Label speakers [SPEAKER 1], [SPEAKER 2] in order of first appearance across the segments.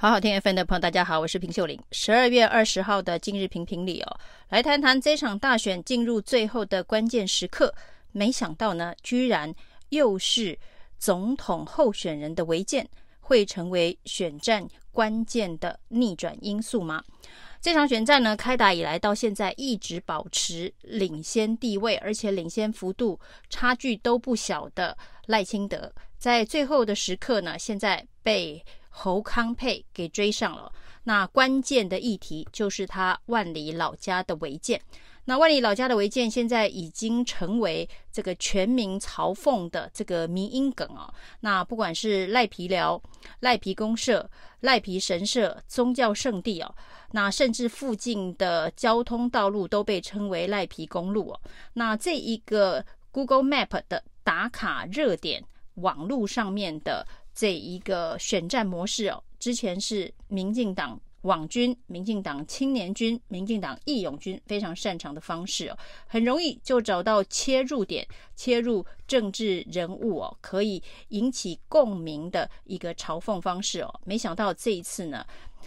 [SPEAKER 1] 好好听 FM 的朋友，大家好，我是平秀玲。十二月二十号的今日评评理哦，来谈谈这场大选进入最后的关键时刻，没想到呢，居然又是总统候选人的违建，会成为选战关键的逆转因素吗？这场选战呢，开打以来到现在一直保持领先地位，而且领先幅度差距都不小的赖清德，在最后的时刻呢，现在被。侯康沛给追上了，那关键的议题就是他万里老家的违建。那万里老家的违建现在已经成为这个全民嘲讽的这个迷因梗哦。那不管是赖皮寮、赖皮公社、赖皮神社、宗教圣地哦，那甚至附近的交通道路都被称为赖皮公路哦。那这一个 Google Map 的打卡热点，网络上面的。这一个选战模式哦，之前是民进党网军、民进党青年军、民进党义勇军非常擅长的方式哦，很容易就找到切入点，切入政治人物哦，可以引起共鸣的一个嘲讽方式哦。没想到这一次呢，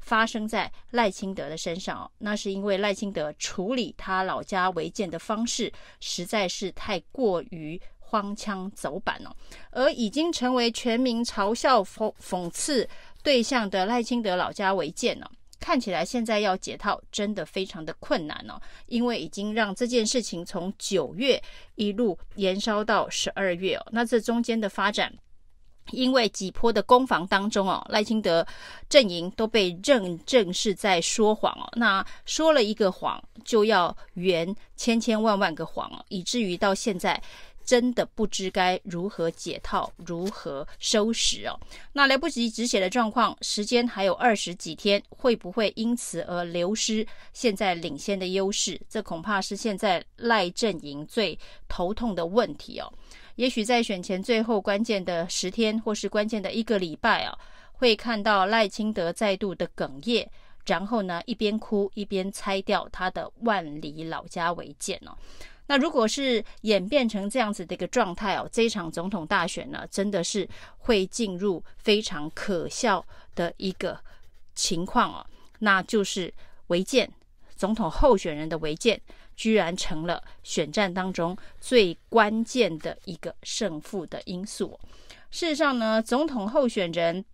[SPEAKER 1] 发生在赖清德的身上哦，那是因为赖清德处理他老家违建的方式实在是太过于。荒腔走板哦，而已经成为全民嘲笑讽讽刺对象的赖清德老家违建呢，看起来现在要解套真的非常的困难哦，因为已经让这件事情从九月一路延烧到十二月哦，那这中间的发展，因为几波的攻防当中哦，赖清德阵营都被认证是在说谎哦，那说了一个谎就要圆千千万万个谎哦，以至于到现在。真的不知该如何解套，如何收拾哦。那来不及止血的状况，时间还有二十几天，会不会因此而流失现在领先的优势？这恐怕是现在赖阵营最头痛的问题哦。也许在选前最后关键的十天，或是关键的一个礼拜啊，会看到赖清德再度的哽咽，然后呢，一边哭一边拆掉他的万里老家违建哦。那如果是演变成这样子的一个状态哦，这一场总统大选呢，真的是会进入非常可笑的一个情况哦，那就是违建，总统候选人的违建，居然成了选战当中最关键的一个胜负的因素。事实上呢，总统候选人。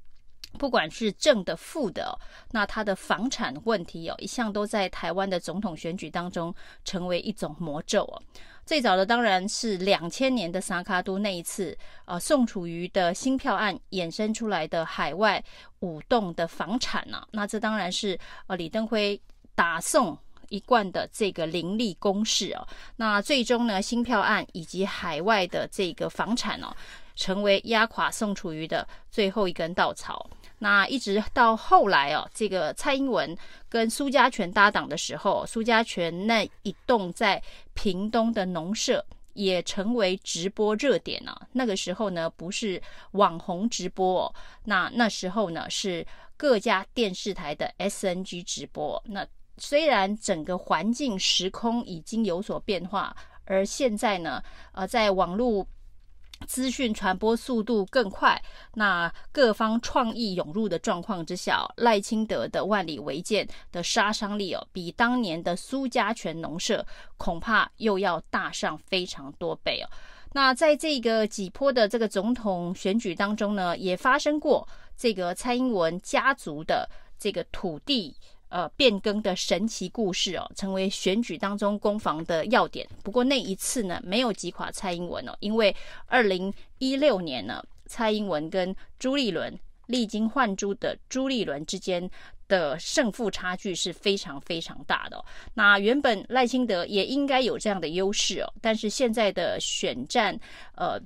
[SPEAKER 1] 不管是正的负的，那他的房产问题哦，一向都在台湾的总统选举当中成为一种魔咒哦。最早的当然是两千年的萨卡都那一次，呃，宋楚瑜的新票案衍生出来的海外五栋的房产呢，那这当然是呃李登辉打宋一贯的这个凌厉攻势哦。那最终呢，新票案以及海外的这个房产哦，成为压垮宋楚瑜的最后一根稻草。那一直到后来哦，这个蔡英文跟苏家全搭档的时候，苏家全那一栋在屏东的农舍也成为直播热点了。那个时候呢，不是网红直播，那那时候呢是各家电视台的 SNG 直播。那虽然整个环境时空已经有所变化，而现在呢，呃，在网络。资讯传播速度更快，那各方创意涌入的状况之下，赖清德的万里违建的杀伤力哦，比当年的苏家全农舍恐怕又要大上非常多倍哦。那在这个几波的这个总统选举当中呢，也发生过这个蔡英文家族的这个土地。呃，变更的神奇故事哦，成为选举当中攻防的要点。不过那一次呢，没有击垮蔡英文哦，因为二零一六年呢，蔡英文跟朱立伦历经换柱的朱立伦之间的胜负差距是非常非常大的。那原本赖清德也应该有这样的优势哦，但是现在的选战，呃。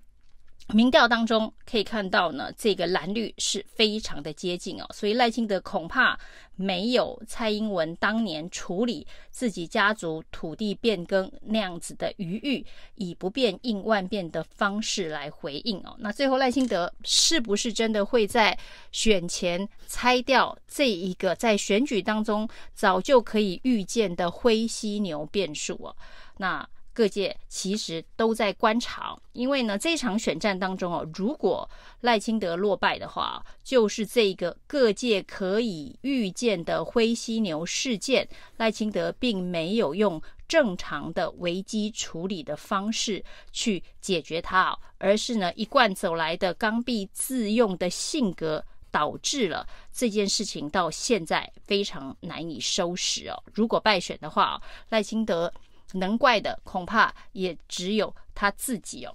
[SPEAKER 1] 民调当中可以看到呢，这个蓝绿是非常的接近哦，所以赖清德恐怕没有蔡英文当年处理自己家族土地变更那样子的余裕，以不变应万变的方式来回应哦。那最后赖清德是不是真的会在选前拆掉这一个在选举当中早就可以预见的灰犀牛变数哦？那各界其实都在观察，因为呢，这场选战当中哦，如果赖清德落败的话，就是这个各界可以预见的灰犀牛事件，赖清德并没有用正常的危机处理的方式去解决它，而是呢，一贯走来的刚愎自用的性格。导致了这件事情到现在非常难以收拾哦。如果败选的话，赖清德能怪的恐怕也只有他自己哦。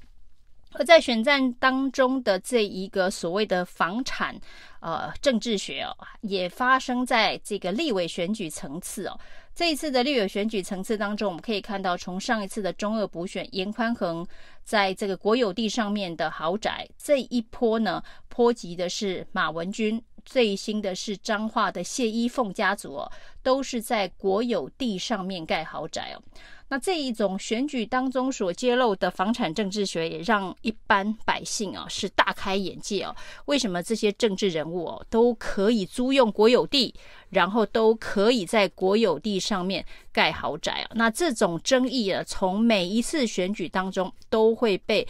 [SPEAKER 1] 而在选战当中的这一个所谓的房产呃政治学哦，也发生在这个立委选举层次哦。这一次的立委选举层次当中，我们可以看到，从上一次的中二补选，严宽恒在这个国有地上面的豪宅，这一波呢，波及的是马文君，最新的是彰化的谢依凤家族哦，都是在国有地上面盖豪宅哦。那这一种选举当中所揭露的房产政治学，也让一般百姓啊是大开眼界哦。为什么这些政治人物哦都可以租用国有地，然后都可以在国有地上面盖豪宅啊？那这种争议啊，从每一次选举当中都会被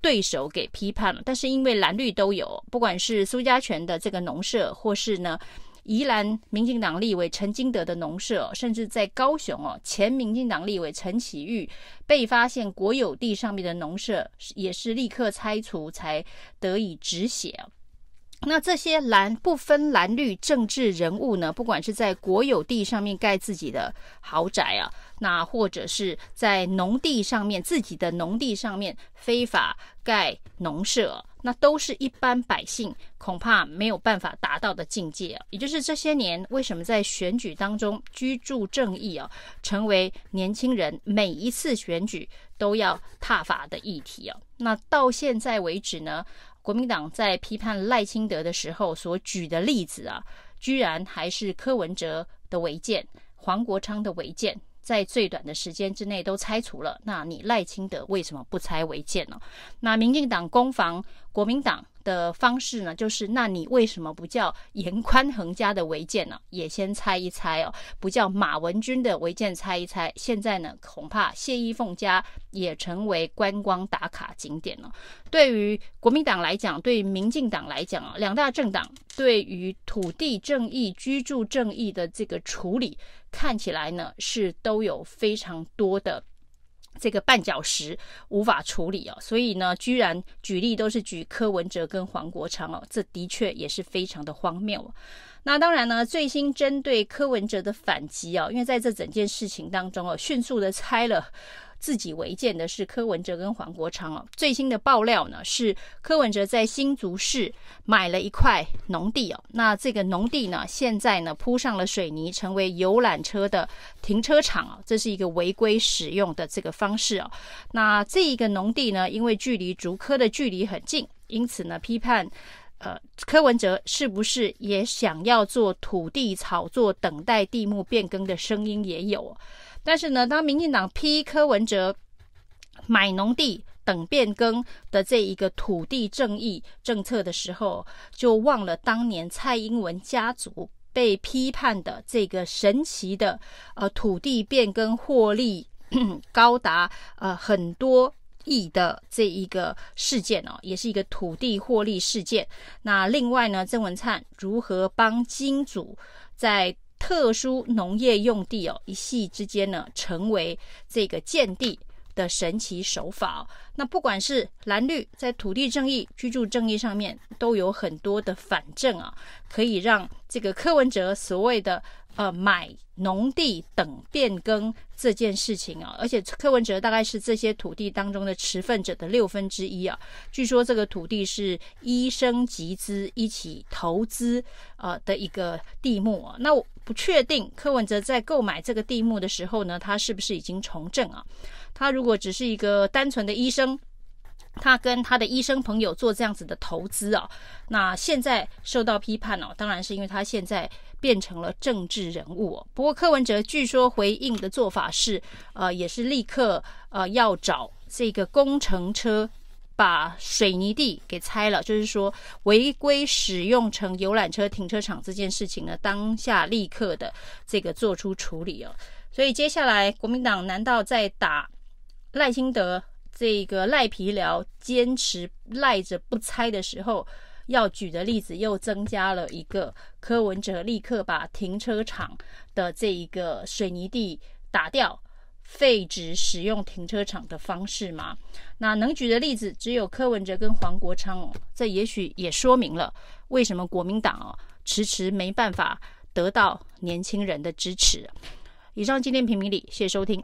[SPEAKER 1] 对手给批判了。但是因为蓝绿都有，不管是苏家全的这个农舍，或是呢。宜兰民进党立委陈金德的农舍，甚至在高雄哦，前民进党立委陈启玉被发现国有地上面的农舍，也是立刻拆除才得以止血。那这些蓝不分蓝绿政治人物呢，不管是在国有地上面盖自己的豪宅啊，那或者是在农地上面自己的农地上面非法盖农舍。那都是一般百姓恐怕没有办法达到的境界！也就是这些年为什么在选举当中居住正义啊，成为年轻人每一次选举都要踏伐的议题啊？那到现在为止呢，国民党在批判赖清德的时候所举的例子啊，居然还是柯文哲的违建、黄国昌的违建。在最短的时间之内都拆除了，那你赖清德为什么不拆违建呢？那民进党攻防国民党的方式呢，就是那你为什么不叫严宽恒家的违建呢？也先猜一猜哦，不叫马文君的违建猜一猜。现在呢，恐怕谢依凤家也成为观光打卡景点了。对于国民党来讲，对于民进党来讲啊，两大政党对于土地正义、居住正义的这个处理，看起来呢是都有非常多的。这个绊脚石无法处理哦，所以呢，居然举例都是举柯文哲跟黄国昌哦，这的确也是非常的荒谬。那当然呢，最新针对柯文哲的反击哦，因为在这整件事情当中哦，迅速的拆了。自己违建的是柯文哲跟黄国昌哦。最新的爆料呢是柯文哲在新竹市买了一块农地哦。那这个农地呢，现在呢铺上了水泥，成为游览车的停车场哦。这是一个违规使用的这个方式哦。那这一个农地呢，因为距离竹科的距离很近，因此呢批判呃柯文哲是不是也想要做土地炒作，等待地目变更的声音也有。但是呢，当民进党批柯文哲买农地等变更的这一个土地正义政策的时候，就忘了当年蔡英文家族被批判的这个神奇的呃土地变更获利 高达呃很多亿的这一个事件哦，也是一个土地获利事件。那另外呢，郑文灿如何帮金主在特殊农业用地哦，一夕之间呢，成为这个建地的神奇手法。那不管是蓝绿在土地正义、居住正义上面，都有很多的反证啊，可以让这个柯文哲所谓的呃买农地等变更这件事情啊，而且柯文哲大概是这些土地当中的持份者的六分之一啊。据说这个土地是医生集资一起投资呃的一个地目啊。那我不确定柯文哲在购买这个地目的时候呢，他是不是已经从政啊？他如果只是一个单纯的医生，他跟他的医生朋友做这样子的投资啊，那现在受到批判哦，当然是因为他现在变成了政治人物哦。不过柯文哲据说回应的做法是，呃，也是立刻呃要找这个工程车把水泥地给拆了，就是说违规使用成游览车停车场这件事情呢，当下立刻的这个做出处理哦。所以接下来国民党难道在打？赖清德这个赖皮寮坚持赖着不拆的时候，要举的例子又增加了一个，柯文哲立刻把停车场的这一个水泥地打掉，废止使用停车场的方式吗？那能举的例子只有柯文哲跟黄国昌哦，这也许也说明了为什么国民党哦迟迟没办法得到年轻人的支持。以上今天评评理，谢谢收听。